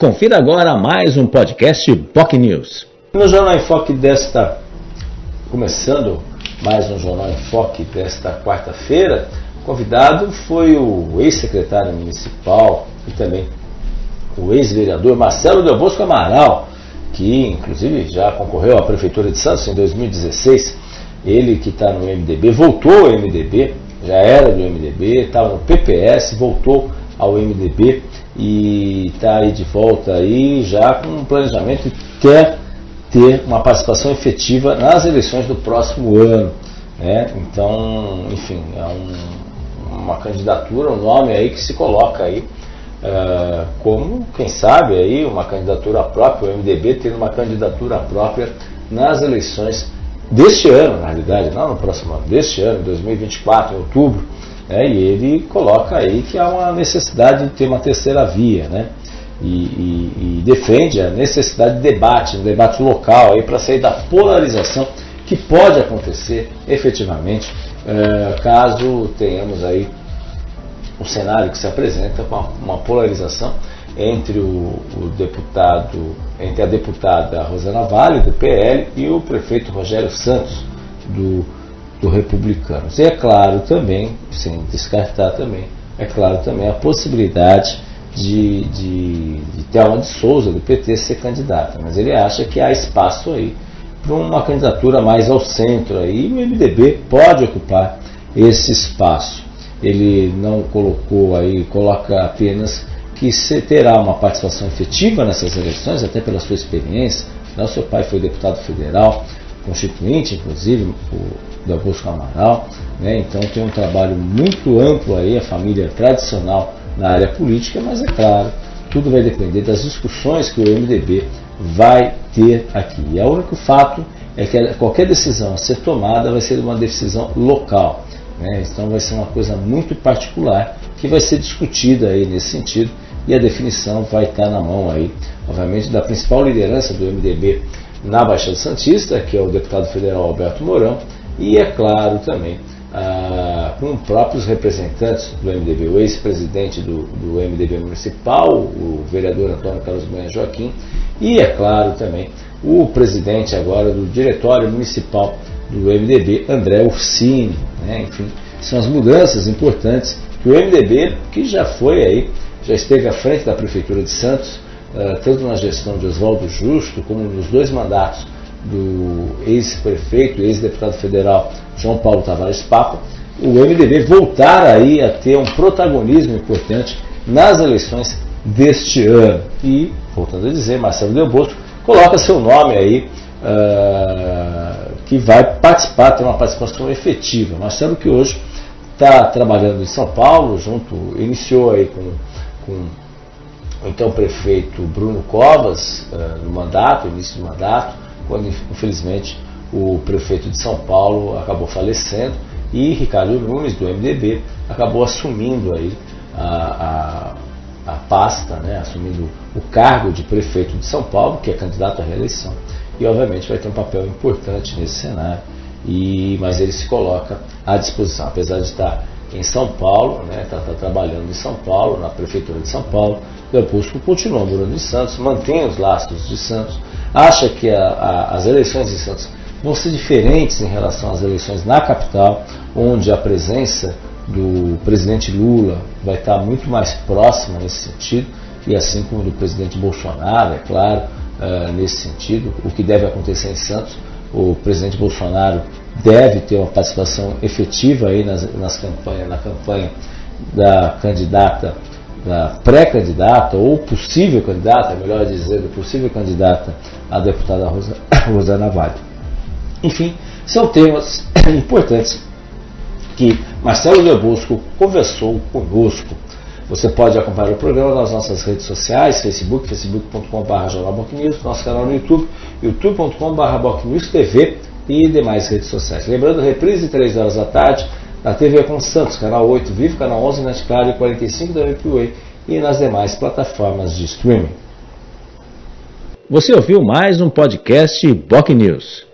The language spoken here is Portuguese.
Confira agora mais um podcast POC News. No Jornal em Foque desta, começando mais um Jornal em Foque desta quarta-feira, o convidado foi o ex-secretário municipal e também o ex-vereador Marcelo Del Bosco Amaral, que inclusive já concorreu à Prefeitura de Santos em 2016. Ele que está no MDB, voltou ao MDB, já era do MDB, estava no PPS, voltou ao MDB e está aí de volta aí já com um planejamento e quer ter uma participação efetiva nas eleições do próximo ano. Né? Então, enfim, é um, uma candidatura, um nome aí que se coloca aí uh, como, quem sabe, aí uma candidatura própria, o MDB tendo uma candidatura própria nas eleições deste ano, na realidade, não no próximo ano, deste ano, 2024, em outubro. Né, e ele coloca aí que há uma necessidade de ter uma terceira via, né? E, e, e defende a necessidade de debate, um debate local aí para sair da polarização que pode acontecer efetivamente eh, caso tenhamos aí um cenário que se apresenta com uma, uma polarização entre o, o, deputado, entre a deputada Rosana Vale, do PL, e o prefeito Rogério Santos, do do Republicanos. E é claro também, sem descartar também, é claro também a possibilidade de, de, de Thelma de Souza, do PT, ser candidata. Mas ele acha que há espaço aí para uma candidatura mais ao centro aí, e o MDB pode ocupar esse espaço. Ele não colocou aí, coloca apenas que terá uma participação efetiva nessas eleições, até pela sua experiência. Não, seu pai foi deputado federal, constituinte, inclusive, o da Augusto Amaral, né? então tem um trabalho muito amplo aí, a família tradicional na área política, mas é claro, tudo vai depender das discussões que o MDB vai ter aqui. E o único fato é que qualquer decisão a ser tomada vai ser uma decisão local. Né? Então vai ser uma coisa muito particular que vai ser discutida aí nesse sentido e a definição vai estar na mão aí, obviamente, da principal liderança do MDB na Baixada Santista, que é o deputado federal Alberto Mourão, e, é claro, também ah, com próprios representantes do MDB, o ex-presidente do, do, MDB municipal, o vereador Antônio Carlos Banha Joaquim, e, é claro, também o presidente agora do Diretório Municipal do MDB, André Ursini. Né? Enfim, são as mudanças importantes que o MDB, que já foi aí, já esteve à frente da Prefeitura de Santos, tanto na gestão de Oswaldo Justo, como nos dois mandatos do ex-prefeito, ex-deputado federal João Paulo Tavares Papa, o MDB voltar aí a ter um protagonismo importante nas eleições deste ano. E, voltando a dizer, Marcelo Del Bosco coloca seu nome aí uh, que vai participar, ter uma participação efetiva. Marcelo que hoje está trabalhando em São Paulo, junto, iniciou aí com, com o então prefeito Bruno Covas uh, no mandato, início do mandato, quando infelizmente o prefeito de São Paulo acabou falecendo e Ricardo Nunes, do MDB, acabou assumindo aí a, a, a pasta, né, assumindo o cargo de prefeito de São Paulo, que é candidato à reeleição, e obviamente vai ter um papel importante nesse cenário, e, mas ele se coloca à disposição, apesar de estar em São Paulo, está né, tá, tá trabalhando em São Paulo, na prefeitura de São Paulo, Pusco continua morando em Santos, mantém os laços de Santos, acha que a, a, as eleições em Santos vão ser diferentes em relação às eleições na capital, onde a presença do presidente Lula vai estar muito mais próxima nesse sentido, e assim como do presidente Bolsonaro, é claro, uh, nesse sentido, o que deve acontecer em Santos, o presidente Bolsonaro deve ter uma participação efetiva aí nas, nas campanhas, na campanha da candidata da pré-candidata ou possível candidata, melhor dizer, possível candidata a deputada Rosa, Rosana Vale. Enfim, são temas importantes que Marcelo Lebusco conversou conosco. Você pode acompanhar o programa nas nossas redes sociais, Facebook, facebook.com.br nosso canal no YouTube, youtube.com.br TV e demais redes sociais. Lembrando, reprise 3 horas da tarde, na TV com Santos, canal 8 Vivo, canal 11 Net Claro e 45 da MPWay e nas demais plataformas de streaming. Você ouviu mais um podcast Boc News.